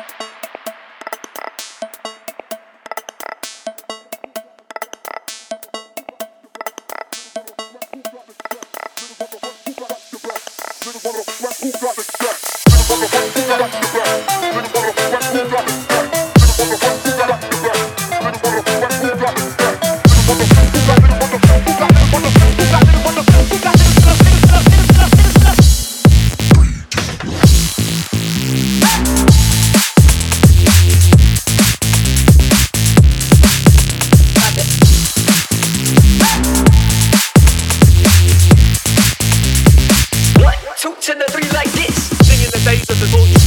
Who got the track? 这是多余。